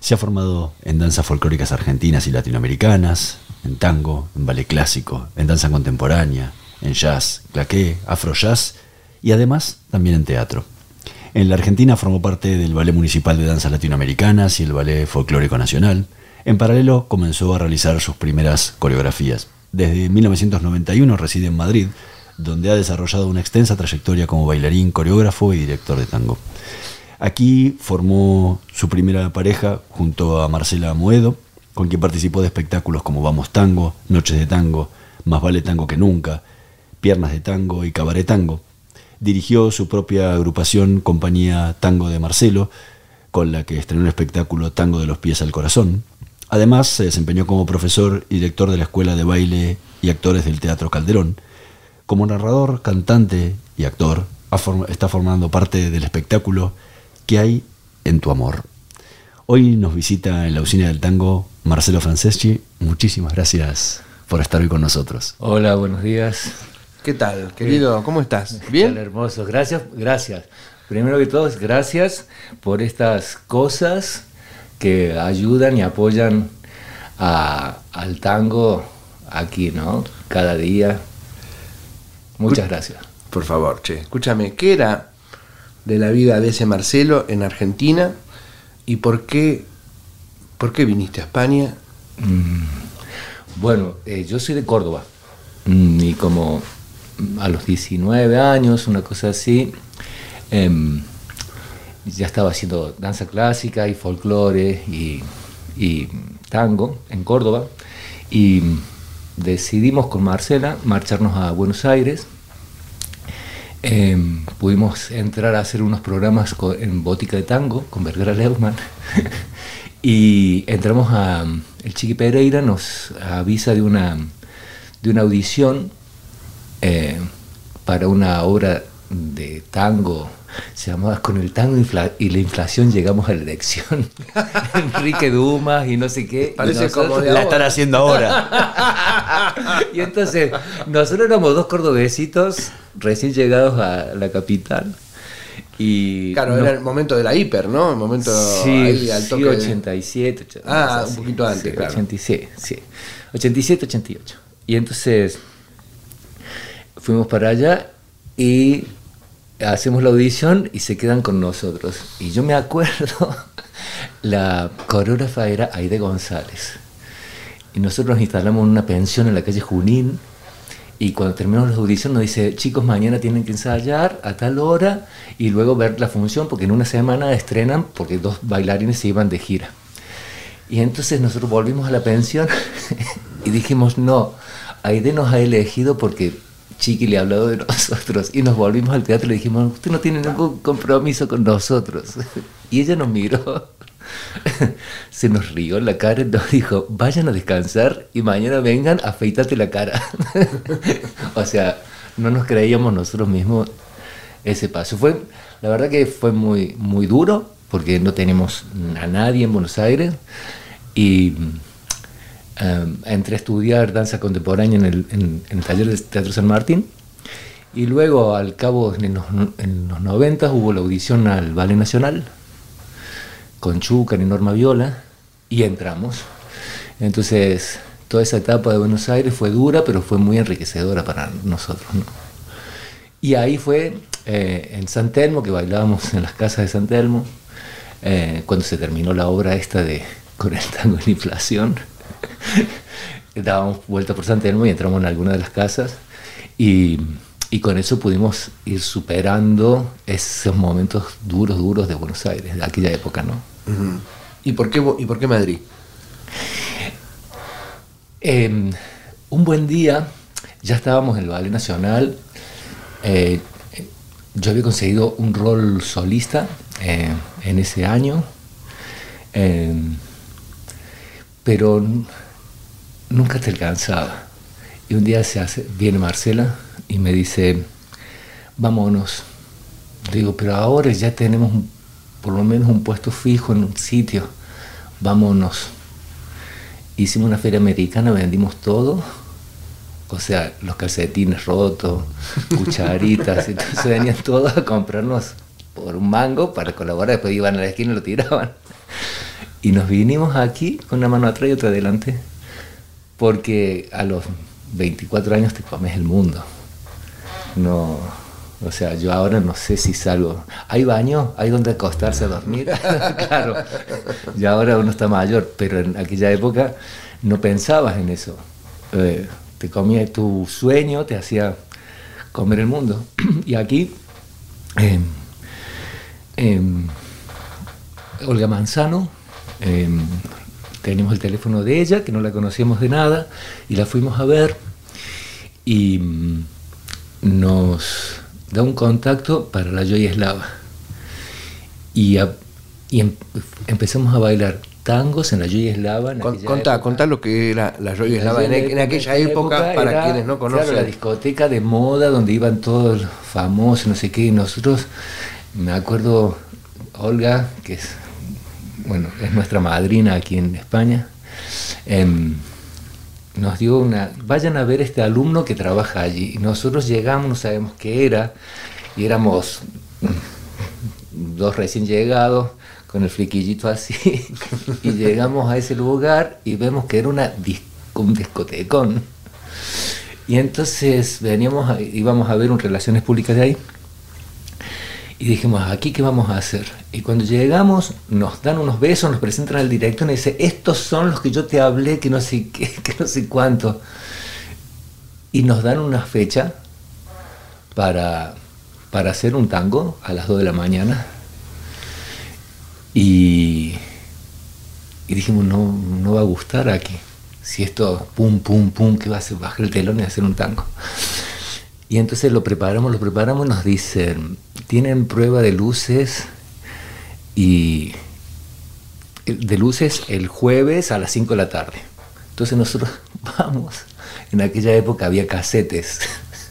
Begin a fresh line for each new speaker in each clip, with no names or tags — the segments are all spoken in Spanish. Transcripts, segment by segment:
se ha formado en danzas folclóricas argentinas y latinoamericanas, en tango, en ballet clásico, en danza contemporánea, en jazz, claqué, afro jazz y además también en teatro. En la Argentina formó parte del Ballet Municipal de Danzas Latinoamericanas y el Ballet Folclórico Nacional. En paralelo comenzó a realizar sus primeras coreografías. Desde 1991 reside en Madrid, donde ha desarrollado una extensa trayectoria como bailarín, coreógrafo y director de tango. Aquí formó su primera pareja junto a Marcela Moedo, con quien participó de espectáculos como Vamos Tango, Noches de Tango, Más vale Tango que Nunca, Piernas de Tango y Cabaret Tango. Dirigió su propia agrupación Compañía Tango de Marcelo, con la que estrenó el espectáculo Tango de los Pies al Corazón. Además, se desempeñó como profesor y director de la Escuela de Baile y Actores del Teatro Calderón. Como narrador, cantante y actor, está formando parte del espectáculo ¿Qué hay en tu amor? Hoy nos visita en la usina del tango Marcelo Franceschi. Muchísimas gracias por estar hoy con nosotros.
Hola, buenos días.
¿Qué tal, querido? ¿Cómo estás? ¿Bien?
hermoso. Gracias, gracias. Primero que todo, gracias por estas cosas que ayudan y apoyan al tango aquí, ¿no? Cada día. Muchas gracias.
Por favor, che. Escúchame, ¿qué era de la vida de ese Marcelo en Argentina y por qué, por qué viniste a España.
Mm, bueno, eh, yo soy de Córdoba. Mm, y como a los 19 años, una cosa así, em, ya estaba haciendo danza clásica y folclore y, y tango en Córdoba. Y decidimos con Marcela marcharnos a Buenos Aires Em, pudimos entrar a hacer unos programas en Bótica de Tango con Vergara Leumann y entramos a... El Chiqui Pereira nos avisa de una, de una audición eh, para una obra de tango se llamaba Con el tango y la inflación llegamos a la elección. Enrique Dumas y no sé qué.
Parece como
la están haciendo ahora.
y entonces, nosotros éramos dos cordobesitos recién llegados a la capital. Y
claro, era el momento de la hiper, ¿no? El momento
sí, ahí al toque 87.
ah, un poquito antes,
claro. 87, sí. 87, 88. Y entonces fuimos para allá y hacemos la audición y se quedan con nosotros. Y yo me acuerdo, la coreógrafa era Aide González. Y nosotros nos instalamos en una pensión en la calle Junín. Y cuando terminamos la audición nos dice, chicos, mañana tienen que ensayar a tal hora y luego ver la función porque en una semana estrenan porque dos bailarines se iban de gira. Y entonces nosotros volvimos a la pensión y dijimos, no, Aide nos ha elegido porque Chiqui le ha hablado de nosotros y nos volvimos al teatro y le dijimos, usted no tiene ningún compromiso con nosotros. Y ella nos miró, se nos rió en la cara y nos dijo, vayan a descansar y mañana vengan, afeitate la cara. o sea, no nos creíamos nosotros mismos ese paso. Fue, la verdad que fue muy, muy duro porque no tenemos a nadie en Buenos Aires y Em, entré a estudiar danza contemporánea en el, taller de Teatro San Martín y luego al cabo en los, en 90 hubo la audición al Ballet Nacional con Chucan y Norma Viola y entramos. Entonces toda esa etapa de Buenos Aires fue dura pero fue muy enriquecedora para nosotros. Y ahí fue eh, en San Telmo, que bailábamos en las casas de San Telmo, eh, cuando se terminó la obra esta de Con el tango en inflación dábamos vuelta por San Telmo y entramos en alguna de las casas y, y, con eso pudimos ir superando esos momentos duros, duros de Buenos Aires, de aquella época, ¿no?
¿Y, por qué, ¿Y por qué Madrid?
Em, un buen día, ya estábamos en el Ballet Nacional, eh, yo había conseguido un rol solista eh, en ese año. Em, pero nunca te alcanzaba. Y un día se hace, viene Marcela y me dice, vámonos. Digo, pero ahora ya tenemos un- por lo menos un puesto fijo en un sitio, vámonos. Hicimos una feria americana, vendimos todo, o sea, los calcetines rotos, cucharitas, entonces venían todos a comprarnos por un mango para colaborar, después iban a la esquina y lo tiraban. Y nos vinimos aquí con una mano atrás y otra adelante, porque a los 24 años te comes el mundo. No, o sea, yo ahora no sé si salgo. ¿Hay baño? ¿Hay donde acostarse a dormir? claro, ya ahora uno está mayor, pero en aquella época no pensabas en eso. Eh, te comía tu sueño, te hacía comer el mundo. y aquí, em, em, Olga Manzano, em, teníamos el teléfono de ella, que no la conocíamos de nada, y la fuimos a ver y mm, nos da un contacto para la Joya Eslava. Y, a- y em- empezamos a bailar tangos en la Joya Eslava. en
Con- contá,
época.
contá lo que era la Joya Eslava en, en aquella época, para
era,
quienes no conocen.
Claro, la discoteca de moda donde iban todos los famosos, no sé qué, y nosotros, me acuerdo, Olga, que es, bueno, es nuestra madrina aquí en España, em, nos dio una, vayan a ver este alumno que trabaja allí. Y nosotros llegamos, no sabemos qué era, y éramos dos recién llegados, con el fliquillito así, y llegamos a ese lugar y vemos que era una un discotecón. Y entonces veníamos, íbamos a ver un Relaciones Públicas de ahí, y dijimos, ¿aquí qué vamos a hacer? Y cuando llegamos, nos dan unos besos, nos presentan al director y nos dice, estos son los que yo te hablé, que no sé qué, que no sé cuánto. Y nos dan una fecha para, para hacer un tango a las 2 de la mañana. Y, y dijimos, no, no va a gustar aquí. Si esto, pum, pum, pum, que va a hacer? Bajar el telón y hacer un tango. Y entonces lo preparamos, lo preparamos y nos dicen, tienen prueba de luces y de luces el jueves a las 5 de la tarde. Entonces nosotros vamos, en aquella época había casetes,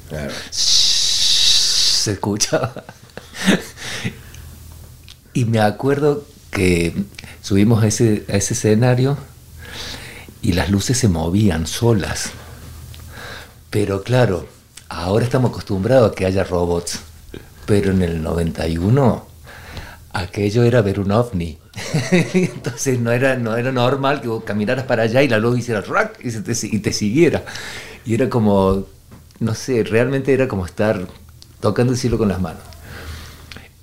Claro.
se escuchaba. Y me acuerdo que subimos a ese, a ese escenario y las luces se movían solas. Pero claro, ahora estamos acostumbrados a que haya robots. Pero en el 91 aquello era ver un ovni. Entonces no era, no era normal que vos caminaras para allá y la luz hiciera rack y, te, y te siguiera. Y era como, no sé, realmente era como estar tocando el cielo con las manos.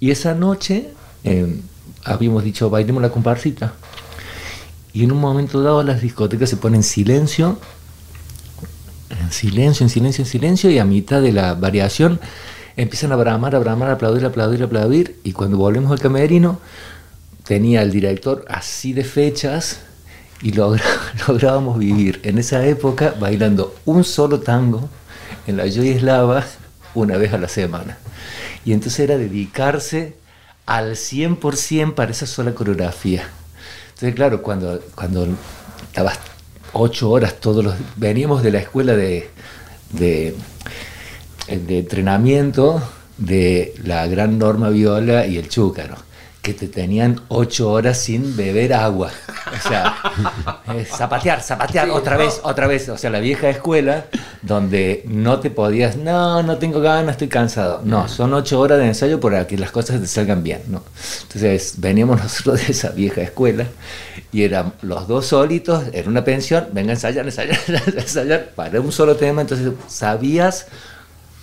Y esa noche eh, habíamos dicho, bailemos la comparsita. Y en un momento dado las discotecas se ponen en silencio, en silencio, en silencio, en silencio, y a mitad de la variación empiezan a bramar, a bramar, a aplaudir, a aplaudir, a aplaudir, y cuando volvemos al camerino, tenía el director así de fechas y logra- lográbamos vivir en esa época bailando un solo tango en la Joy Eslava una vez a la semana. Y entonces era dedicarse al 100% para esa sola coreografía. Entonces, claro, cuando, cuando estabas ocho horas todos los... Veníamos de la escuela de, de, de entrenamiento de la gran Norma Viola y el Chúcaro, que te tenían ocho horas sin beber agua. O sea, eh, zapatear, zapatear, otra vez, otra vez. O sea, la vieja escuela donde no te podías, no, no tengo ganas, estoy cansado. No, son ocho horas de ensayo para que las cosas te salgan bien. ¿no? Entonces, veníamos nosotros de esa vieja escuela y eran los dos solitos, era una pensión, venga a ensayar, ensayar, ensayar, para un solo tema. Entonces, sabías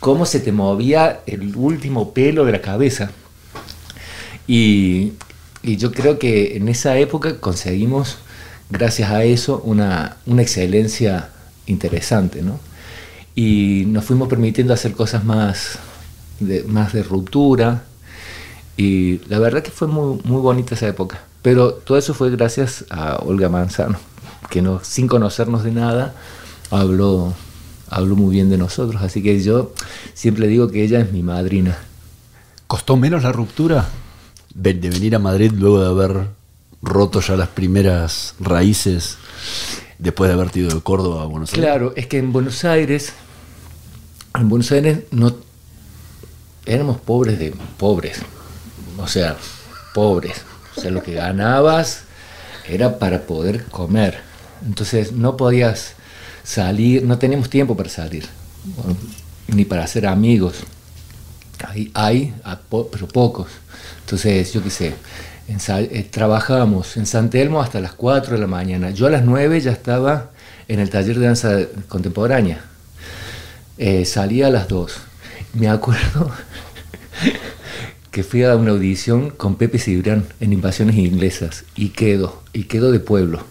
cómo se te movía el último pelo de la cabeza. Y, yo creo que en esa época conseguimos, gracias a eso, una, una excelencia interesante, ¿no? Y nos fuimos permitiendo hacer cosas más de, más de ruptura. Y la verdad que fue muy, muy bonita esa época. Pero todo eso fue gracias a Olga Manzano, que no, sin conocernos de nada, habló, habló muy bien de nosotros. Así que yo siempre digo que ella es mi madrina.
¿Costó menos la ruptura de, de venir a Madrid luego de haber roto ya las primeras raíces Después de haber ido de Córdoba a Buenos Aires.
Claro, es que en Buenos Aires, en Buenos Aires no éramos pobres de pobres, o sea, pobres. O sea, lo que ganabas era para poder comer. Entonces no podías salir, no teníamos tiempo para salir, ni para hacer amigos. Hay, pero pocos. Entonces, yo qué sé, ensa- eh, trabajábamos en San Telmo hasta las 4 de la mañana. Yo a las 9 ya estaba en el taller de danza contemporánea. Eh, salía a las 2. Me acuerdo que fui a una audición con Pepe Cibrián en Invasiones Inglesas y quedo, y quedo de pueblo.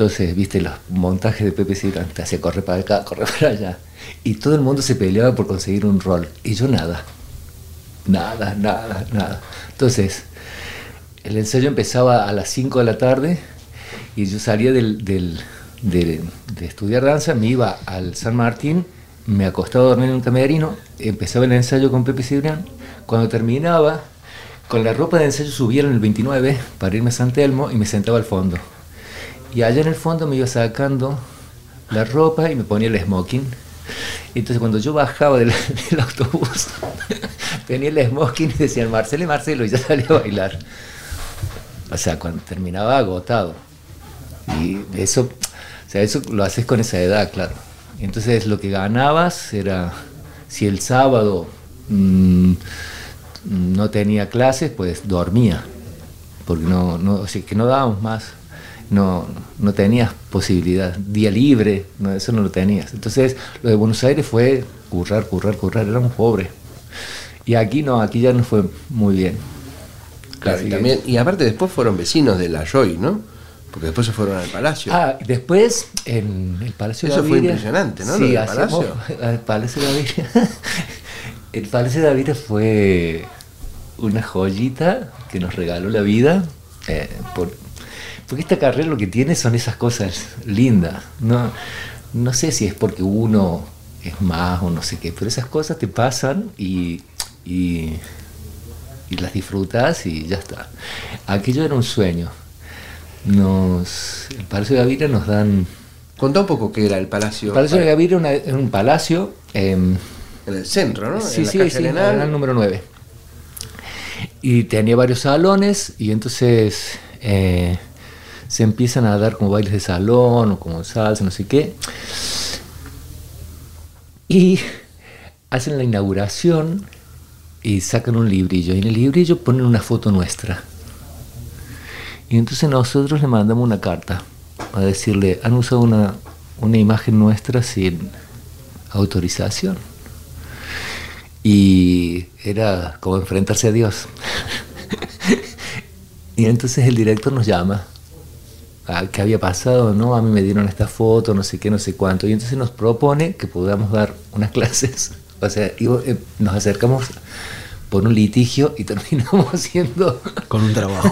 Entonces, viste, los montajes de Pepe Cibrián, te hacía correr para acá, correr para allá. Y todo el mundo se peleaba por conseguir un rol. Y yo nada. Nada, nada, nada. Entonces, el ensayo empezaba a las 5 de la tarde y yo salía del, del- de, estudiar danza, me iba al San Martín, me acostaba a dormir en un camerino, empezaba el ensayo con Pepe Cibrián. Cuando terminaba, con la ropa de ensayo subía en el 29 para irme a San Telmo y me sentaba al fondo. Y allá en el fondo me iba sacando la ropa y me ponía el smoking. Entonces cuando yo bajaba del, autobús, tenía el smoking y decían Marcelo y Marcelo y ya salía a bailar. O sea, cuando terminaba agotado. Y eso, o sea, eso lo haces con esa edad, claro. Entonces lo que ganabas era, si el sábado mm, no tenía clases, pues dormía. Porque no, no, o sea, que no dábamos más. No, no tenías posibilidad. Día libre, no, eso no lo tenías. Entonces, lo de Buenos Aires fue currar, currar, currar. Éramos pobres. Y aquí no, aquí ya nos fue muy bien.
Claro, y, también, y aparte después fueron vecinos de la Joy, ¿no? Porque después se fueron al palacio.
Ah, después en el Palacio
Eso
de
fue
Gaviria.
impresionante, ¿no? Lo
Sí,
del
hacíamos
palacio.
el Palacio de Gaviria. el Palacio de fue una joyita que nos regaló la vida. eh, por- porque esta carrera lo que tiene son esas cosas lindas. No, no sé si es porque uno es más o no sé qué, pero esas cosas te pasan y, y, y las disfrutas y ya está. Aquello era un sueño. Nos, el Palacio de Gaviria nos dan...
Contá un poco qué era el palacio.
El Palacio de Gaviria era una- era un palacio... em,
En el centro, ¿no?
Sí,
en la
sí,
calle
sí,
Arenal.
Arenal número 9. Y tenía varios salones y entonces eh, se empiezan a dar como bailes de salón o como salsa, no sé qué. Y hacen la inauguración y sacan un librillo. Y en el librillo ponen una foto nuestra. Y entonces nosotros le mandamos una carta a decirle, han usado una, una imagen nuestra sin autorización. Y era como enfrentarse a Dios. y entonces el director nos llama. Ah, ¿Qué había pasado? No, a mí me dieron esta foto, no sé qué, no sé cuánto. Y entonces nos propone que podamos dar unas clases. O sea, y, eh, nos acercamos por un litigio y terminamos haciendo
Con un trabajo.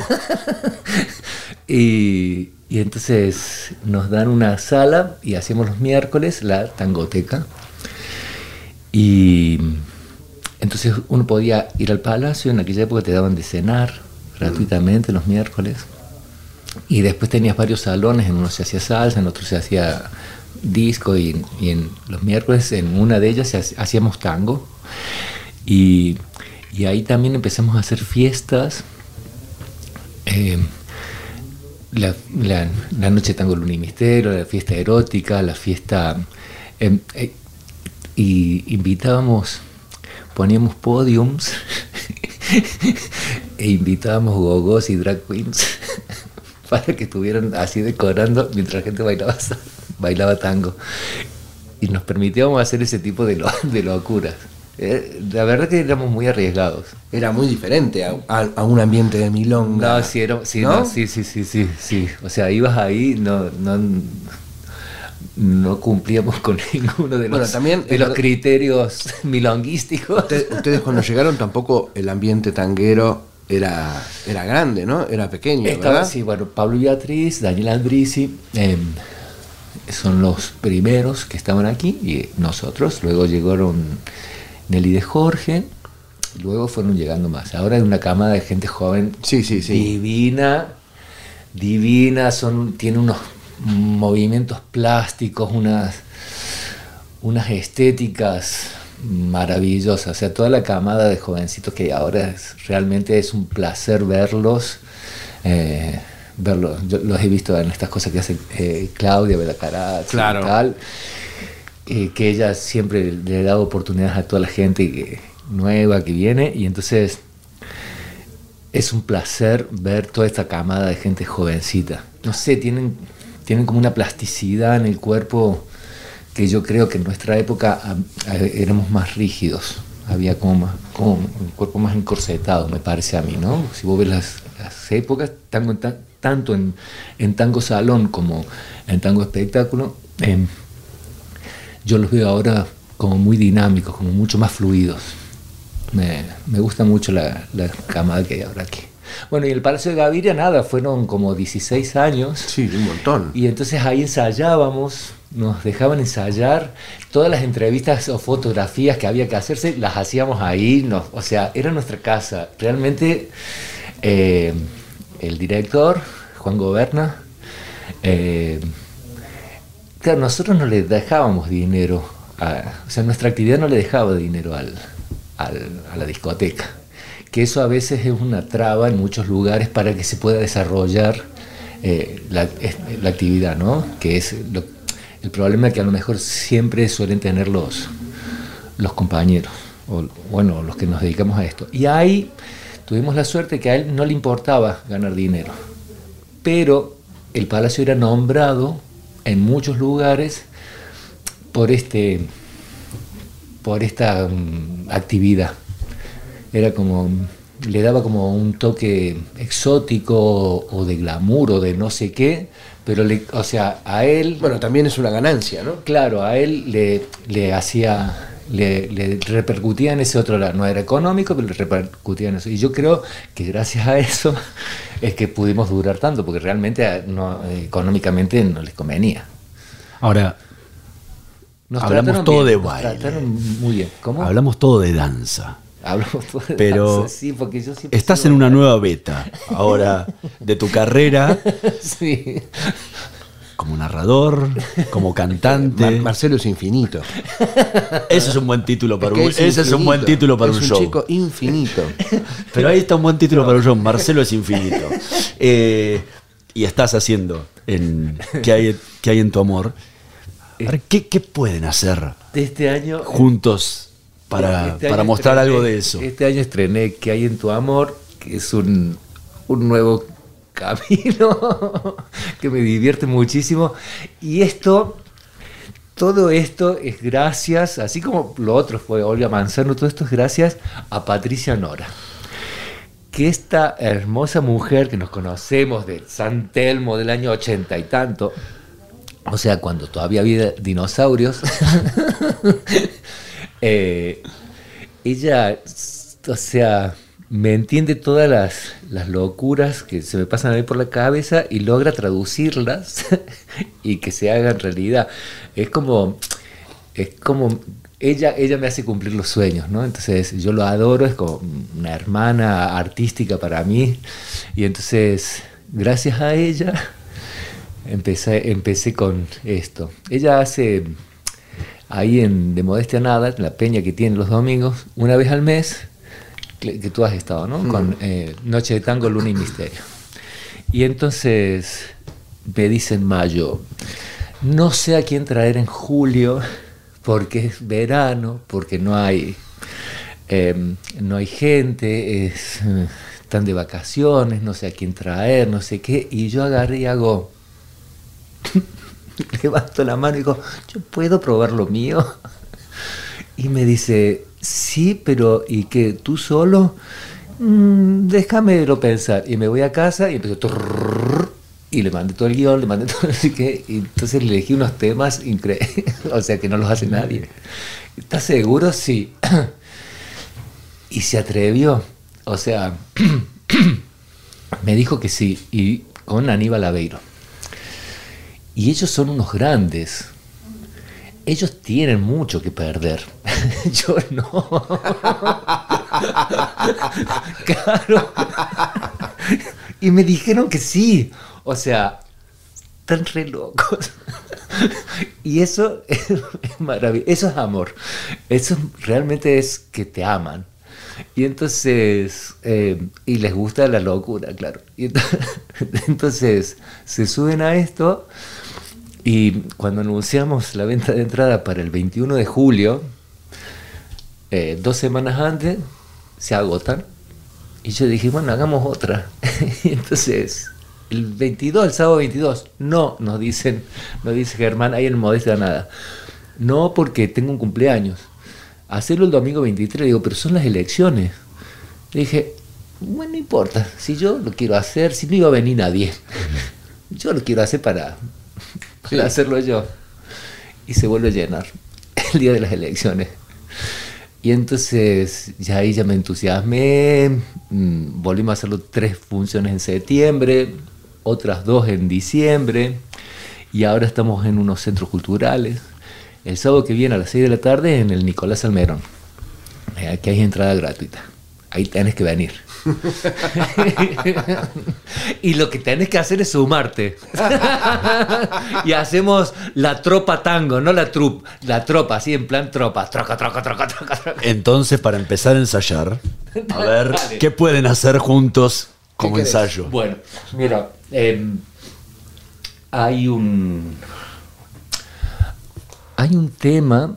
y, y entonces nos dan una sala y hacemos los miércoles la tangoteca. Y entonces uno podía ir al palacio, en aquella época te daban de cenar gratuitamente los miércoles. Y después tenías varios salones, en uno se hacía salsa, en otro se hacía disco y, en los miércoles en una de ellas hacíamos tango. Y, ahí también empezamos a hacer fiestas. eh, la, la- la noche tango luna y la fiesta erótica, la fiesta... em, eh, y invitábamos, poníamos podiums e invitábamos gogos y drag queens para que estuvieran así decorando mientras la gente bailaba, bailaba tango. Y nos permitíamos hacer ese tipo de, lo- de locuras. Eh, La verdad que éramos muy arriesgados.
Era muy diferente a, a- a un ambiente de milonga.
No, sí, era- sí,
¿No?
no, sí, sí, sí, sí, sí. O sea, ibas ahí, no, no, no cumplíamos con ninguno de los,
Bueno, también
de los criterios milonguísticos.
Usted- ustedes cuando llegaron tampoco el ambiente tanguero era, era grande, ¿no? Era pequeño,
Estaba,
¿verdad?
sí, bueno, Pablo y Beatriz, Daniel Andrisi, em, son los primeros que estaban aquí y nosotros. Luego llegaron Nelly de Jorge, luego fueron llegando más. Ahora hay una camada de gente joven
Sí, sí, sí.
divina, divina, son, tiene unos movimientos plásticos, unas, unas estéticas maravillosas. O sea, toda la camada de jovencitos que ahora es, realmente es un placer verlos. eh, verlos. Yo los he visto en estas cosas que hace eh, Claudia Belacarazzi
Claro.
y tal. eh, que ella siempre le da oportunidades a toda la gente que, nueva que viene y entonces es un placer ver toda esta camada de gente jovencita. No sé, tienen, tienen como una plasticidad en el cuerpo que yo creo que en nuestra época ah, ah, éramos más rígidos. Había como, más- como un cuerpo más encorsetado, me parece a mí, ¿no? Si vos ves las, las épocas, tango tanto en, en tango salón como en tango espectáculo, em, yo los veo ahora como muy dinámicos, como mucho más fluidos. Me, me gusta mucho la, la camada que hay ahora aquí. Bueno, y el Palacio de Gaviria, nada, fueron como 16 años.
Sí, un montón.
Y entonces ahí ensayábamos, nos dejaban ensayar, todas las entrevistas o fotografías que había que hacerse, las hacíamos ahí, nos- o sea, era nuestra casa. Realmente eh, el director, Juan Goberna, eh, claro, nosotros no le dejábamos dinero, a- o sea, nuestra actividad no le dejaba dinero al, al- a la discoteca. Que eso a veces es una traba en muchos lugares para que se pueda desarrollar eh, la, actividad, ¿no? Que es el problema que a lo mejor siempre suelen tener los, los compañeros, o bueno, los que nos dedicamos a esto. Y ahí tuvimos la suerte que a él no le importaba ganar dinero, pero el palacio era nombrado en muchos lugares por este por esta mm, actividad. Era como le daba como un toque exótico o de glamour o de no sé qué, pero le, o sea, a él
Bueno, también es una ganancia, ¿no?
Claro, a él le, le hacía, le, le repercutía en ese otro lado. No era económico, pero le repercutía en eso. Y yo creo que gracias a eso es que pudimos durar tanto, porque realmente no, eh, económicamente no les convenía.
Ahora,
Nos
Hablamos todo
bien,
de baile.
muy bien. ¿Cómo?
hablamos todo de danza.
Hablamos todo de
Pero
danza, sí, porque yo siempre
Estás en una nueva beta ahora de tu carrera
sí.
como narrador, como cantante.
Mar- Marcelo es infinito.
Ese es un buen título para
Es que
un, ese es un buen título para
es
un,
un
show.
chico infinito.
Pero ahí está un buen título para un show. Marcelo es infinito. Eh, y estás haciendo en ¿Qué hay, qué hay en tu amor? A ver, ¿qué, qué pueden hacer
De este año.
juntos para,
Este
para mostrar
estrené-
algo de eso?
Este año estrené Que hay en tu amor, que es un, un nuevo camino que me divierte muchísimo. Y esto, todo esto es gracias, así como lo otro fue Olga Manzano, todo esto es gracias a Patricia Nora. Que esta hermosa mujer que nos conocemos de San Telmo del año ochenta y tanto, o sea, cuando todavía había dinosaurios, eh, ella, o sea, me entiende todas las, las locuras que se me pasan a mí por la cabeza y logra traducirlas y que se hagan realidad. Es como, es como, ella, ella me hace cumplir los sueños, ¿no? Entonces yo lo adoro, es como una hermana artística para mí y entonces, gracias a ella, empecé, empecé con esto. Ella hace ahí en De Modestia Nada, en la peña que tiene los domingos, una vez al mes, que, que tú has estado, ¿no? Con eh, Noche de Tango, Luna y Misterio. Y entonces me dice en mayo, no sé a quién traer en julio, porque es verano, porque no hay, eh, no hay gente, es, están de vacaciones, no sé a quién traer, no sé qué, y yo agarré y hago, levanto la mano y digo, ¿yo puedo probar lo mío? Y me dice, sí, pero ¿y qué? ¿Tú solo? "Mm, déjamelo pensar. Y me voy a casa y empezó trrrr, y le mandé todo el guion, le mandé todo así que entonces le elegí unos temas increíbles, o sea que no los hace nadie. ¿Estás seguro? Sí. Y se atrevió. O sea, me dijo que sí, y con Aníbal Aveiro. Y ellos son unos grandes. Ellos tienen mucho que perder. Yo no. claro. Y me dijeron que sí. O sea, están re locos. y eso es, maravilloso, eso es amor. Eso realmente es que te aman. Y entonces, eh, y les gusta la locura, claro. Y entonces, se suben a esto y cuando anunciamos la venta de entrada para el 21 de julio, eh, dos semanas antes, se agotan. Y yo dije, bueno, hagamos otra. y entonces, el 22, el sábado 22, no, nos dicen, nos dice Germán, ahí en Modesta nada. No porque tengo un cumpleaños. Hacerlo el domingo 23, digo, pero son las elecciones. Le dije, bueno, no importa, si yo lo quiero hacer, si no iba a venir nadie. yo lo quiero hacer para, para hacerlo yo. Y se vuelve a llenar el día de las elecciones. Y entonces ya ahí ya me entusiasmé, mm, volvimos a hacerlo tres funciones en septiembre, otras dos en diciembre, y ahora estamos en unos centros culturales. El sábado que viene a las 6 de la tarde en el Nicolás Almerón, eh, aquí hay entrada gratuita. Ahí tienes que venir. y lo que tienes que hacer es sumarte. y hacemos la tropa tango, no la trup, la tropa, así en plan tropa. Troca, troca, troca, troca.
Entonces, para empezar a ensayar, a ver qué pueden hacer juntos como ensayo.
Bueno, mira, em, hay un. Hay un tema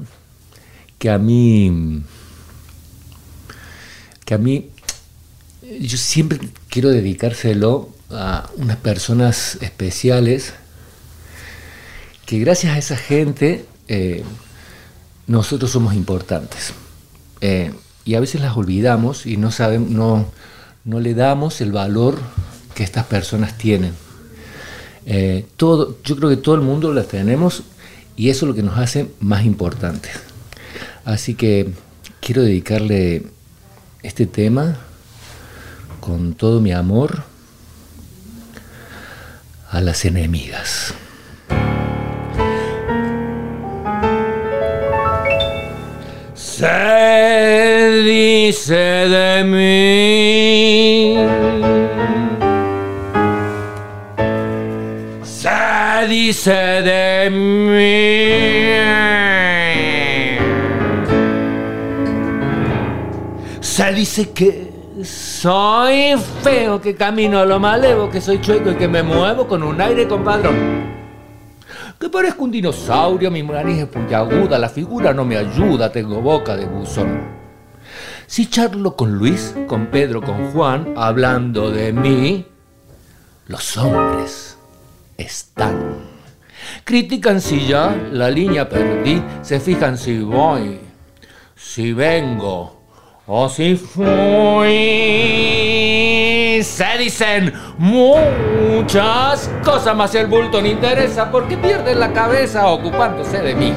que a mí. que a mí yo siempre quiero dedicárselo a unas personas especiales que gracias a esa gente eh, nosotros somos importantes. Eh, y a veces las olvidamos y no, sabemos, no, no le damos el valor que estas personas tienen. Eh, todo, yo creo que todo el mundo las tenemos y eso es lo que nos hace más importantes. Así que quiero dedicarle este tema con todo mi amor a las enemigas. Se dice de mí. Se dice de mí. Se dice que soy feo, que camino a lo malevo, que soy chueco y que me muevo con un aire compadrón. Que parezco un dinosaurio, mi nariz es puntiaguda, la figura no me ayuda, tengo boca de buzón. Si charlo con Luis, con Pedro, con Juan, hablando de mí, los hombres están. Critican si ya la línea perdí, se fijan si voy, si vengo o si fui. Se dicen muchas cosas, más el bulto no interesa porque pierden la cabeza ocupándose de mí.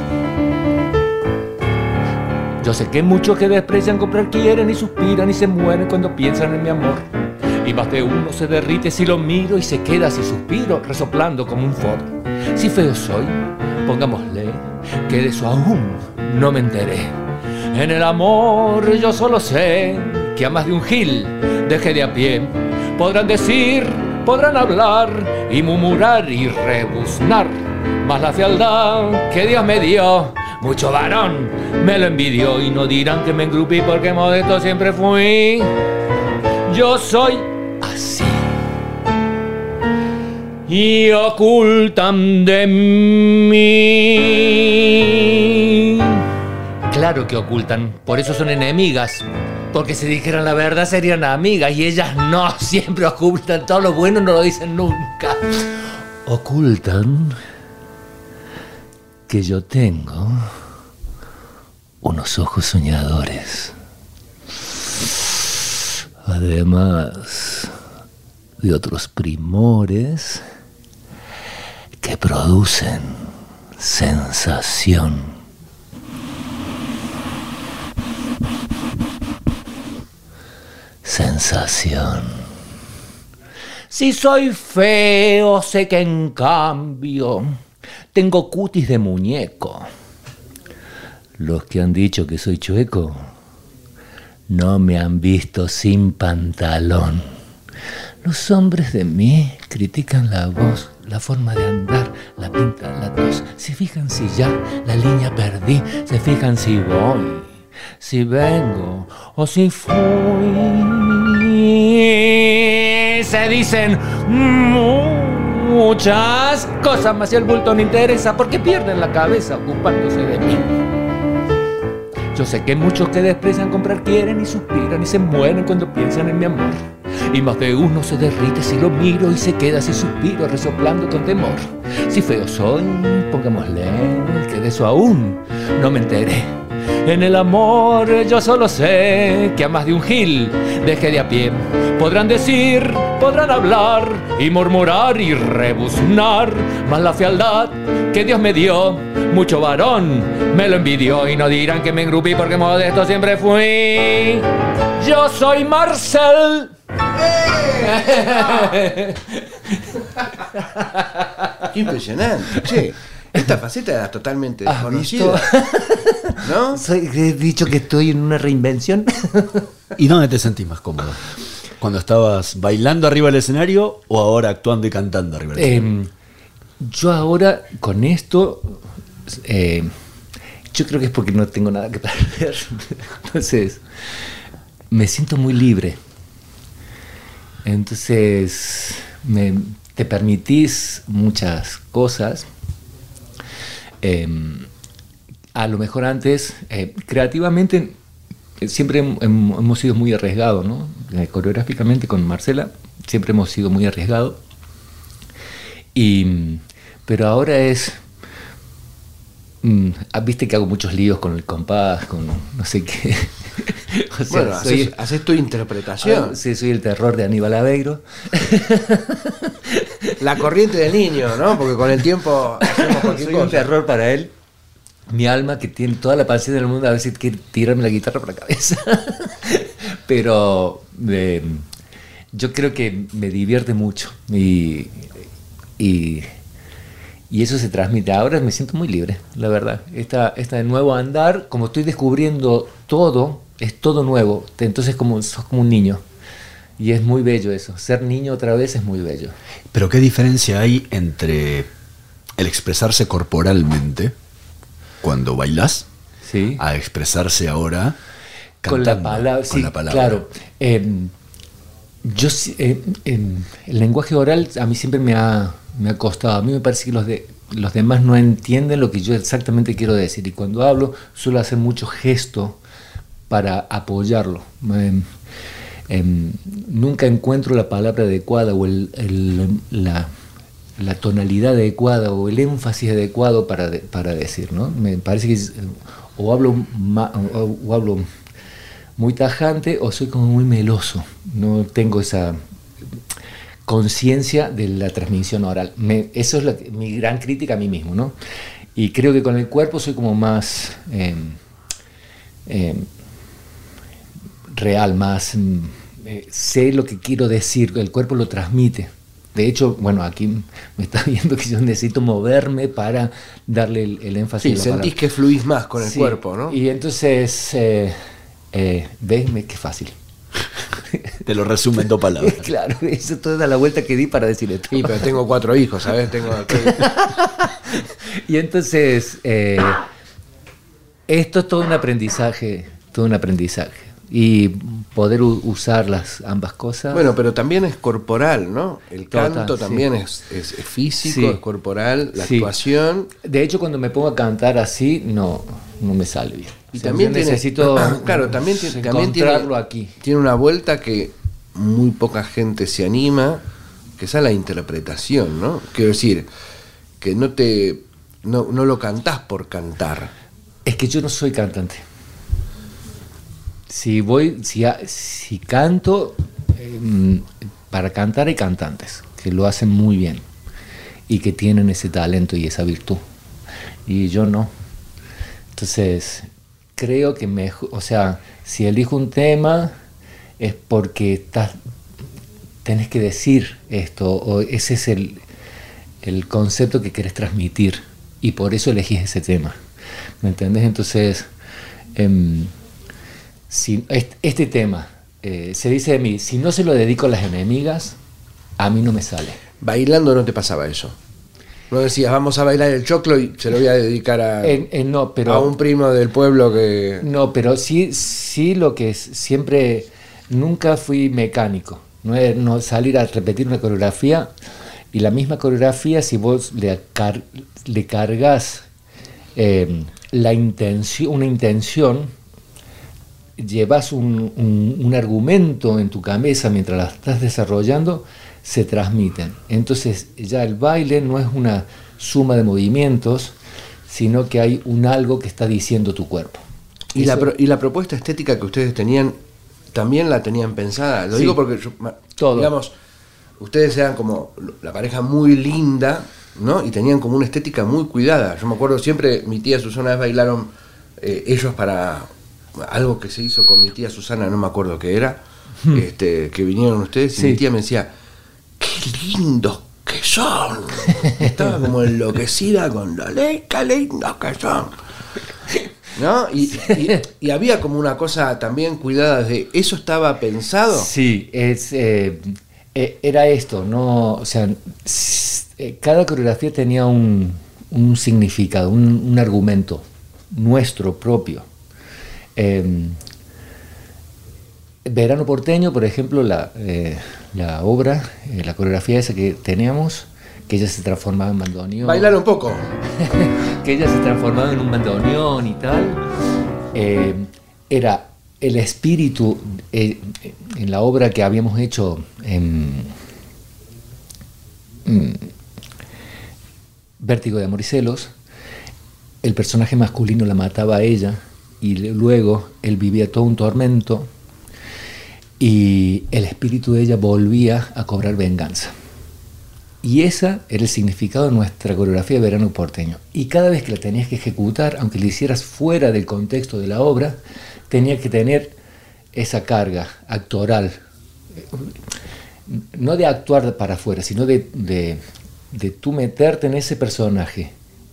Yo sé que muchos que desprecian comprar quieren y suspiran y se mueren cuando piensan en mi amor. Y más de uno se derrite si lo miro y se queda si suspiro, resoplando como un foro. Si feo soy, pongámosle que de eso aún no me enteré. En el amor yo solo sé que a más de un gil deje de a pie. Podrán decir, podrán hablar y murmurar y rebuznar. Mas la fealdad que Dios me dio, mucho varón me lo envidió y no dirán que me engrupí porque modesto siempre fui. Yo soy así. Y ocultan de mí claro que ocultan, por eso son enemigas. Porque si dijeran la verdad serían amigas y ellas no, siempre ocultan. Todo lo bueno no lo dicen nunca. Ocultan que yo tengo unos ojos soñadores. Además de otros primores que producen sensación sensación. Si soy feo, sé que en cambio tengo cutis de muñeco. Los que han dicho que soy chueco no me han visto sin pantalón. Los hombres de mí critican la voz, la forma de andar, la pinta, la tos. Se fijan si ya la línea perdí, se fijan si voy, si vengo o si fui. Se dicen muchas cosas, más si el bulto no interesa, porque pierden la cabeza ocupándose de mí. Yo sé que muchos que desprecian comprar quieren y suspiran y se mueren cuando piensan en mi amor. Y más de uno se derrite si lo miro y se queda sin suspiro resoplando con temor. Si feo soy, pongámosle que de eso aún no me enteré. En el amor yo solo sé que a más de un gil deje de a pie. Podrán decir, podrán hablar y murmurar y rebuznar, mas la fealdad que Dios me dio, mucho varón me lo envidió y no dirán que me engrupí porque modesto siempre fui. Yo soy Marcel.
Qué impresionante. Che, esta faceta era totalmente
¿Has
desconocida. ¿No?
Soy, he dicho que estoy en una reinvención.
¿Y dónde te sentís más cómodo? ¿Cuando estabas bailando arriba del escenario o ahora actuando y cantando arriba del escenario?
Em, yo ahora con esto, eh, yo creo que es porque no tengo nada que perder. Entonces, me siento muy libre. Entonces, me- te permitís muchas cosas. Em, a lo mejor antes, eh, creativamente, eh, siempre hem- hem- hemos sido muy arriesgados, ¿no? Eh, coreográficamente con Marcela, siempre hemos sido muy arriesgados. Y, pero ahora es. mm, ah, Viste que hago muchos líos con el compás, con no sé qué. O sea,
Bueno,
soy-
haces, haces tu interpretación.
Ah, sí, soy el terror de Aníbal Aveiro.
La corriente del niño, ¿no? Porque con el tiempo hacemos cualquier
Soy un terror para él. Mi alma, que tiene toda la paciencia del mundo, a veces quiere tirarme la guitarra por la cabeza. Pero eh, yo creo que me divierte mucho. Y, y, y eso se transmite. Ahora me siento muy libre, la verdad. Esta, esta de nuevo andar, como estoy descubriendo todo, es todo nuevo. Entonces como, sos como un niño. Y es muy bello eso. Ser niño otra vez es muy bello.
Pero ¿qué diferencia hay entre el expresarse corporalmente cuando bailas
¿Sí?
a expresarse ahora
con la palabra,
con
sí,
la palabra?
claro. Em, yo em, el lenguaje oral a mí siempre me ha, me ha costado. A mí me parece que los de los demás no entienden lo que yo exactamente quiero decir y cuando hablo suelo hacer mucho gesto para apoyarlo. Em, em, nunca encuentro la palabra adecuada o el- la, tonalidad adecuada o el énfasis adecuado para, de- para decir, ¿no? Me parece que o hablo, o, hablo muy tajante o soy como muy meloso. No tengo esa conciencia de la transmisión oral. Eso es mi gran crítica a mí mismo, ¿no? Y creo que con el cuerpo soy como más em, real, más mm, eh, sé lo que quiero decir, el cuerpo lo transmite. De hecho, bueno, aquí me está viendo que yo necesito moverme para darle el, el énfasis.
Sí,
a la
sentís
palabra.
que fluís más con el
Sí,
cuerpo, ¿no?
Y entonces, eh, eh, venme, qué fácil.
Te lo resume en dos palabras.
claro, eso toda la vuelta que di para decir esto.
Sí, pero tengo cuatro hijos, ¿sabes? Tengo
y entonces, eh, esto es todo un aprendizaje, todo un aprendizaje. Y poder usar las ambas cosas.
Bueno, pero también es corporal, ¿no? El
Total,
canto
sí.
también es, es- es físico,
Sí.
es corporal, la
Sí.
actuación.
de hecho, cuando me pongo a cantar así, no, no me sale bien.
Y
O sea,
también tiene,
necesito
claro, también, tiene- también tiene,
aquí.
tiene una vuelta que muy poca gente se anima, que es a la interpretación, ¿no? Quiero decir, que no te no, no lo cantás por cantar.
Es que yo no soy cantante. Si voy, si, si canto, em, para cantar hay cantantes que lo hacen muy bien y que tienen ese talento y esa virtud. Y yo no. Entonces, creo que mejor, o sea, si elijo un tema es porque estás, tenés que decir esto, o ese es el, el concepto que querés transmitir, y por eso elegís ese tema. ¿Me entendés? Entonces, em, si este tema eh, se dice de mí, si no se lo dedico a las enemigas, a mí no me sale.
Bailando no te pasaba eso. No decías, vamos a bailar el choclo y se lo voy a dedicar a,
En- en- no, pero
a un primo del pueblo que...
No, pero sí, sí lo que es, siempre, nunca fui mecánico. No, es- no salir a repetir una coreografía y la misma coreografía, si vos le, car- le cargas eh, la intención, una intención, llevas un, un- un argumento en tu cabeza mientras la estás desarrollando, se transmiten. Entonces ya el baile no es una suma de movimientos, sino que hay un algo que está diciendo tu cuerpo.
¿Y la, pro- y la propuesta estética que ustedes tenían, también la tenían pensada. Lo
Sí.
digo porque, yo-
Todo.
digamos, ustedes eran como la pareja muy linda, ¿no? Y tenían como una estética muy cuidada. Yo me acuerdo siempre, mi tía Susana bailaron eh, ellos para algo que se hizo con mi tía Susana, no me acuerdo qué era, este, que vinieron ustedes y
Sí.
mi tía me decía, qué lindos que son. Estaba como enloquecida con lo le- qué lindos que son. ¿No? Y, y- y había como una cosa también cuidada de eso estaba pensado.
Sí, es, eh, eh, era esto, ¿no? O sea, eh, cada coreografía tenía un, un significado, un, un argumento nuestro propio. Eh, Verano porteño, por ejemplo, la, eh, la obra, eh, la coreografía esa que teníamos, que ella se transformaba en bandoneón.
Bailar un poco.
que ella se transformaba en un bandoneón y tal, eh, era el espíritu eh, en la obra que habíamos hecho en mm, Vértigo de Amor y Celos, el personaje masculino la mataba a ella y luego él vivía todo un tormento y el espíritu de ella volvía a cobrar venganza. Y esa era el significado de nuestra coreografía de verano porteño. Y cada vez que la tenías que ejecutar, aunque la hicieras fuera del contexto de la obra, tenía que tener esa carga actoral. No de actuar para afuera, sino de, de tú meterte en ese personaje.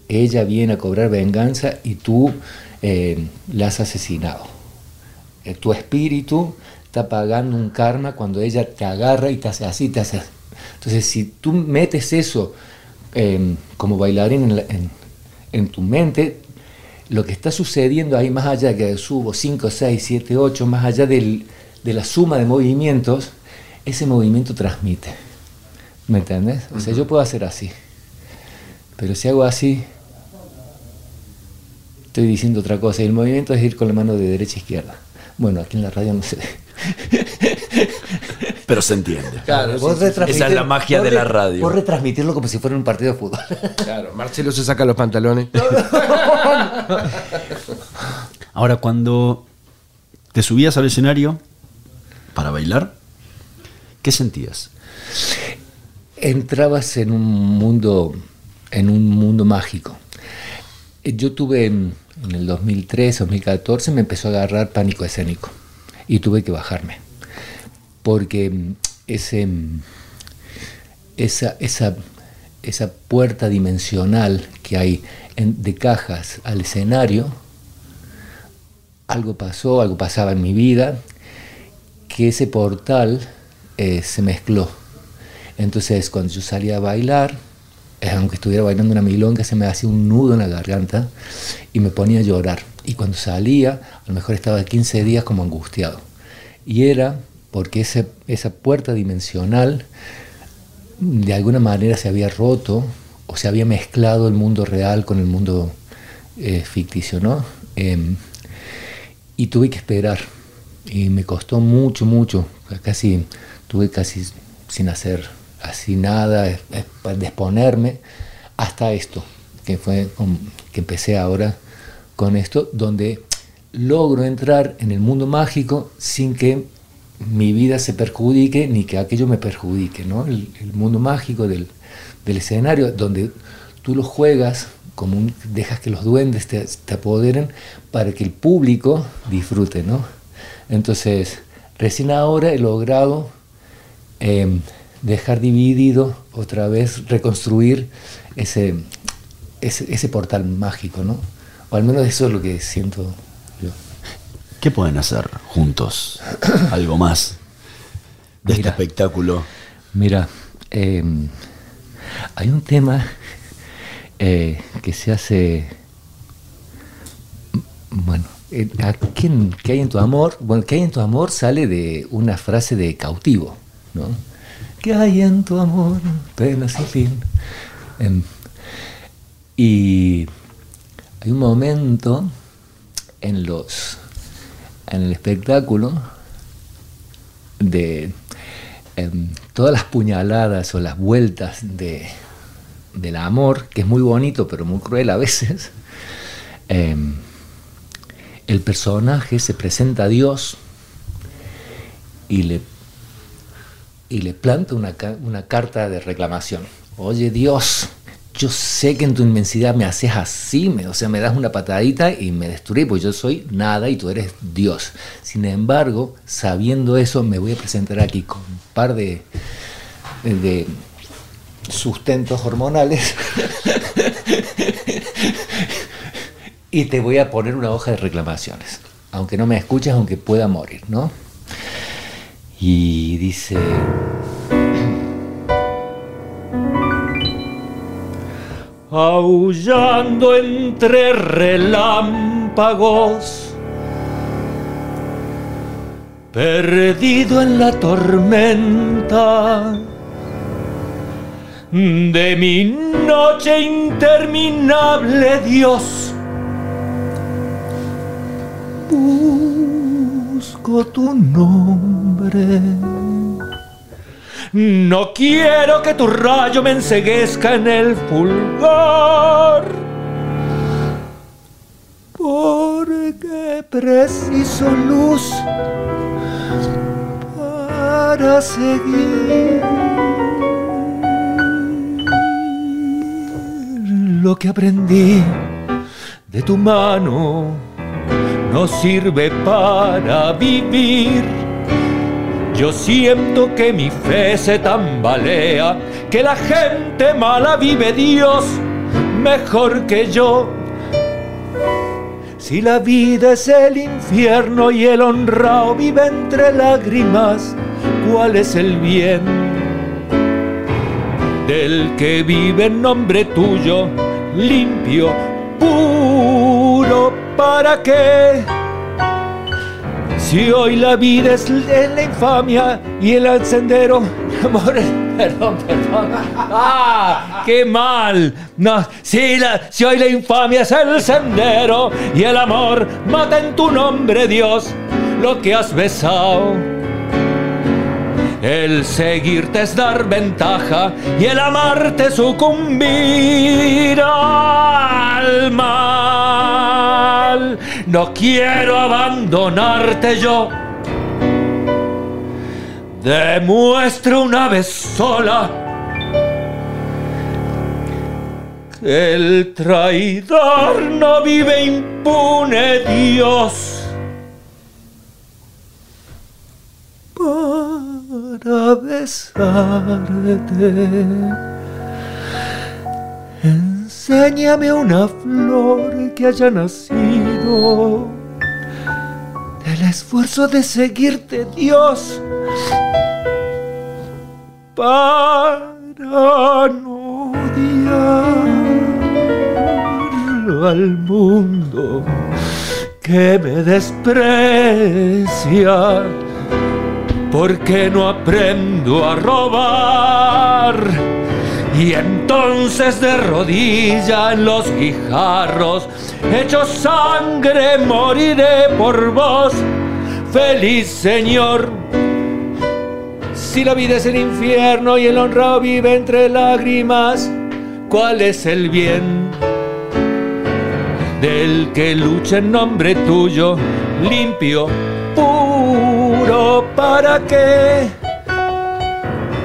Ella viene a cobrar venganza y tú eh, la has asesinado. Eh, tu espíritu está pagando un karma cuando ella te agarra y te hace así, te hace así. Entonces, si tú metes eso eh, como bailarín en, la- en- en tu mente, lo que está sucediendo ahí, más allá de que subo 5, 6, 7, 8, más allá del- de la suma de movimientos, ese movimiento transmite. ¿Me entiendes? O sea, yo puedo hacer así. Pero si hago así, estoy diciendo otra cosa. Y el movimiento es ir con la mano de derecha a izquierda. Bueno, aquí en la radio no sé.
Pero se entiende.
Claro,
Esa es la magia de la radio.
Vos retransmitirlo como si fuera un partido de fútbol.
Claro, Marcelo se saca los pantalones.
Ahora, cuando te subías al escenario para bailar, ¿qué sentías?
entrabas en un mundo en un mundo mágico. Eh, Yo tuve en, en el 2013, 2014 me empezó a agarrar pánico escénico y tuve que bajarme porque mm, ese mm, esa esa esa puerta dimensional que hay de cajas al escenario algo pasó, algo pasaba en mi vida que ese portal eh, se mezcló. Entonces, cuando yo salía a bailar, aunque estuviera bailando una milonga, se me hacía un nudo en la garganta y me ponía a llorar. Y cuando salía, a lo mejor estaba 15 días como angustiado. Y era porque ese- esa puerta dimensional de alguna manera se había roto o se había mezclado el mundo real con el mundo eh, ficticio, ¿no? Em, y tuve que esperar. Y me costó mucho, mucho. Casi, tuve casi sin hacer así nada, para disponerme hasta esto, que fue que empecé ahora con esto, donde logro entrar en el mundo mágico sin que mi vida se perjudique ni que aquello me perjudique, ¿no? El, mundo mágico del, del escenario, donde tú lo juegas, como un- dejas que los duendes te, apoderen para que el público disfrute, ¿no? Entonces, recién ahora he logrado eh, dejar dividido, otra vez reconstruir ese, ese, ese portal mágico, ¿no? O al menos eso es lo que siento yo.
¿Qué pueden hacer juntos? Algo más de este espectáculo.
Mira, eh, hay un tema eh, que se hace, bueno, eh, ¿a quién- ¿qué hay en tu amor? Bueno, ¿qué hay en tu amor? Sale de una frase de cautivo, ¿no? ¿Qué hay en tu amor? Pena sin fin. Em, y hay un momento en los en el espectáculo de em, todas las puñaladas o las vueltas de, del amor, que es muy bonito pero muy cruel a veces, em, el personaje se presenta a Dios y le, y le planta una, una carta de reclamación. Oye Dios, yo sé que en tu inmensidad me haces así, me, o sea, me das una patadita y me destruí, porque yo soy nada y tú eres Dios. Sin embargo, sabiendo eso, me voy a presentar aquí con un par de, de sustentos hormonales y te voy a poner una hoja de reclamaciones, aunque no me escuches, aunque pueda morir, ¿no? Y dice... aullando entre relámpagos, perdido en la tormenta de mi noche interminable, Dios. Tu nombre. No quiero que tu rayo me enseguezca en el fulgor. Porque preciso luz para seguir lo que aprendí de tu mano no sirve para vivir. Yo siento que mi fe se tambalea, que la gente mala vive Dios mejor que yo. Si la vida es el infierno y el honrado vive entre lágrimas, ¿cuál es el bien? Del que vive en nombre tuyo, limpio, puro, ¿para qué? Si hoy la vida es la infamia y el sendero, amor, perdón, perdón. ¡Ah! ¡Qué mal! No, si, la- si hoy la infamia es el sendero y el amor mata en tu nombre, Dios, lo que has besado. El seguirte es dar ventaja y el amarte sucumbir al mal. No quiero abandonarte yo. Demuestro una vez sola que el traidor no vive impune, Dios. para besarte. Enséñame una flor que haya nacido del esfuerzo de seguirte, Dios, para no odiar al mundo que me desprecia porque no aprendo a robar. Y entonces de rodilla en los guijarros, hecho sangre, moriré por vos, feliz Señor. Si la vida es el infierno y el honrado vive entre lágrimas, ¿cuál es el bien? Del que lucha en nombre tuyo, limpio, puro, ¿para qué?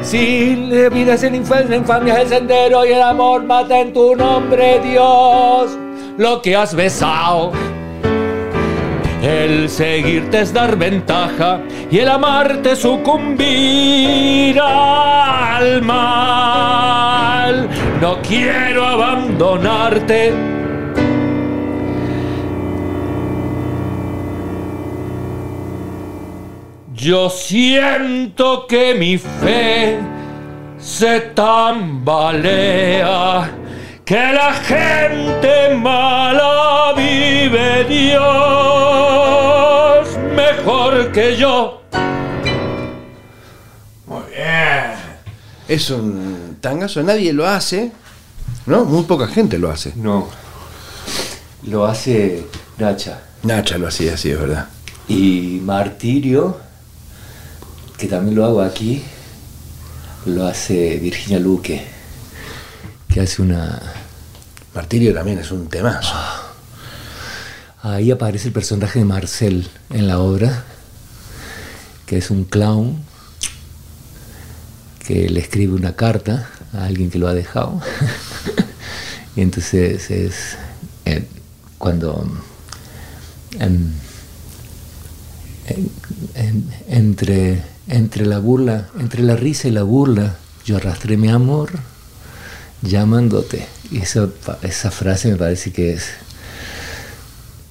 Si la vida es el infierno, la infamia es el sendero y el amor mata en tu nombre, Dios, lo que has besado. El seguirte es dar ventaja y el amarte sucumbir al mal. No quiero abandonarte. Yo siento que mi fe se tambalea, que la gente mala vive Dios mejor que yo.
Muy bien. Es un tangazo, nadie lo hace, ¿no? Muy poca gente lo hace.
No, lo hace Nacha.
Nacha lo hacía así, es verdad.
Y Martirio, que también lo hago aquí, lo hace Virginia Luque, que hace una...
Martirio también es un temazo.
Ahí aparece el personaje de Marcel en la obra, que es un clown que le escribe una carta a alguien que lo ha dejado. y entonces es eh, cuando em, en- en- entre, entre la burla, entre la risa y la burla, yo arrastré mi amor llamándote. Y esa, esa frase me parece que es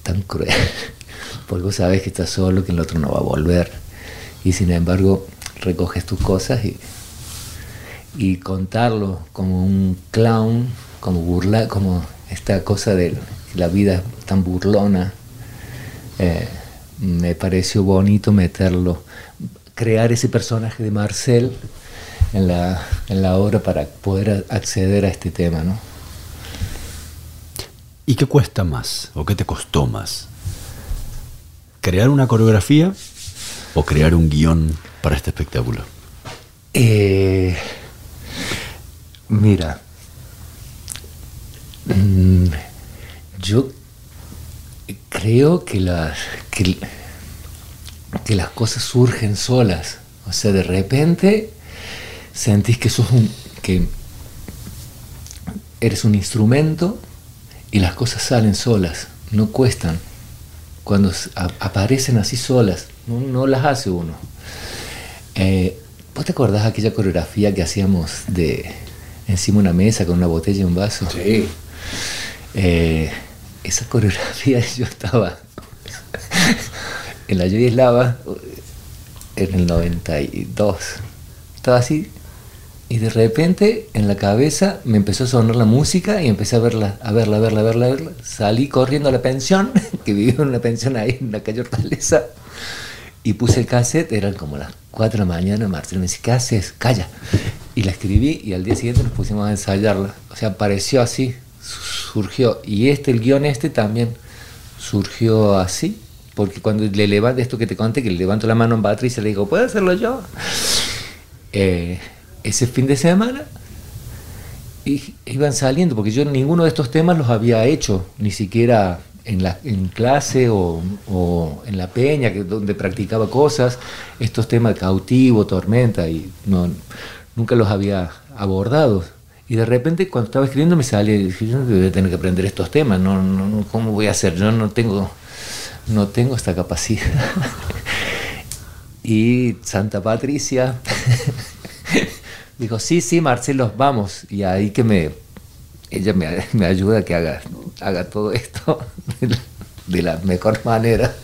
tan cruel, porque sabes que estás solo, que el otro no va a volver, y sin embargo recoges tus cosas y, y contarlo como un clown, como burla, como esta cosa de la vida tan burlona, eh, me pareció bonito meterlo, crear ese personaje de Marcel en la, en la obra para poder acceder a este tema, ¿no?
¿Y qué cuesta más? ¿O qué te costó más? ¿Crear una coreografía o crear un guion para este espectáculo?
Eh, mira, mm, yo creo que las, que, que las cosas surgen solas. O sea, de repente sentís que sos un, que eres un instrumento y las cosas salen solas, no cuestan. Cuando aparecen así solas, no, no las hace uno. Eh, ¿Vos te acordás aquella coreografía que hacíamos de encima de una mesa con una botella y un vaso?
Sí.
Eh, esa coreografía yo estaba en la Yugoslava en el 92. Estaba así y de repente en la cabeza me empezó a sonar la música y empecé a verla, a verla, a verla, a verla, a verla. Salí corriendo a la pensión, que vivía en una pensión ahí en la calle Hortaleza, y puse el cassette, eran como las 4 de la mañana, Marcelo me dice, ¿qué haces? Calla. Y la escribí y al día siguiente nos pusimos a ensayarla. O sea, apareció así, surgió. Y este, el guion este también surgió así, porque cuando le levanto, esto que te conté, que le levanto la mano a Patricia, le digo, ¿puedo hacerlo yo? Eh, ese fin de semana iban saliendo, porque yo ninguno de estos temas los había hecho, ni siquiera en, la, en clase o, o en la peña, que, donde practicaba cosas, estos temas de cautivo, tormenta, y no, nunca los había abordado. Y de repente cuando estaba escribiendo me sale, dije, yo voy a tener que aprender estos temas, no, no, ¿cómo voy a hacer? Yo no tengo, no tengo esta capacidad. y Santa Patricia dijo, sí, sí, Marcelo, vamos. Y ahí que me, ella me, me ayuda a que haga, haga todo esto de la, de la mejor manera.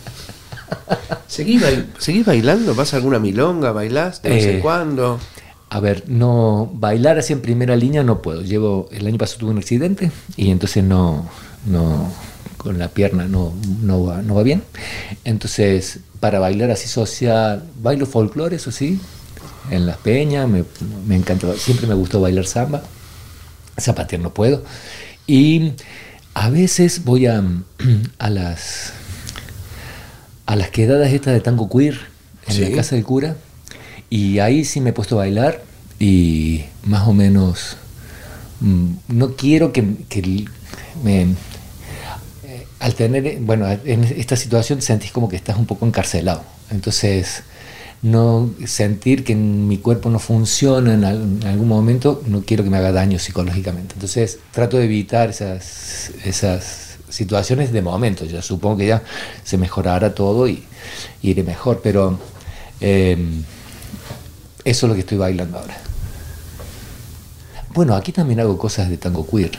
¿Seguís, bail- seguís bailando? ¿Vas a alguna milonga? ¿Bailás de vez en
Eh,
cuando?
A ver, no bailar así en primera línea no puedo. Llevo el año pasado tuve un accidente y entonces no, no con la pierna no, no, va, no va bien. Entonces, para bailar así social, bailo folclore, eso sí, en las peñas, me, me encanta, siempre me gustó bailar samba. Zapatear no puedo. Y a veces voy a, a las a las quedadas estas de tango queer en
Sí.
la casa del cura y ahí sí me he puesto a bailar y más o menos mm, no quiero que, que me eh, al tener bueno en esta situación sentís como que estás un poco encarcelado. Entonces no sentir que mi cuerpo no funciona en, al- en algún momento no quiero que me haga daño psicológicamente. Entonces trato de evitar esas esas situaciones de momento. Yo supongo que ya se mejorará todo y, y iré mejor pero eh, eso es lo que estoy bailando ahora. Bueno, aquí también hago cosas de tango queer.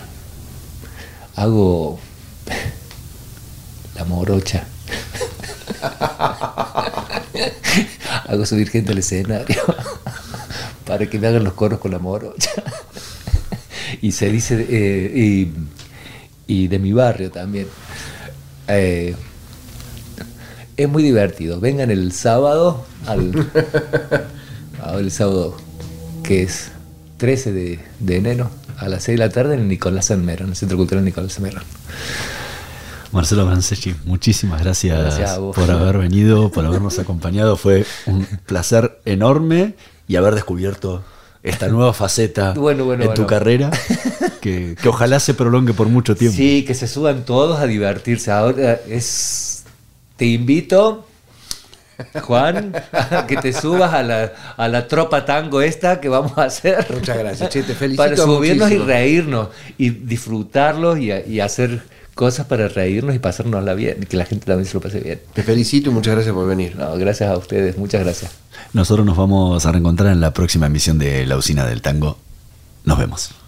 Hago la morocha. hago subir gente al escenario. para que me hagan los coros con la morocha. y se dice, eh, y, y de mi barrio también. Eh, es muy divertido. Vengan el sábado, al, el sábado que es 13 de, de enero a las 6 de la tarde en el Nicolás Sanmero, en el Centro Cultural Nicolás Sanmero.
Marcelo Franceschi, muchísimas gracias,
Gracias a vos.
por haber venido, por habernos acompañado. Fue un placer enorme y haber descubierto esta nueva faceta
Bueno, bueno,
en tu carrera, que, que ojalá se prolongue por mucho tiempo.
Sí, que se suban todos a divertirse. Ahora es. Te invito, Juan, que te subas a la, a la tropa tango esta que vamos a hacer.
Muchas gracias, che, te felicito
Para subirnos y reírnos y disfrutarlos y, y hacer cosas para reírnos y pasárnosla bien. Y que la gente también se lo pase bien.
Te felicito y muchas gracias por venir.
No, gracias a ustedes, muchas gracias.
Nosotros nos vamos a reencontrar en la próxima emisión de La Usina del Tango. Nos vemos.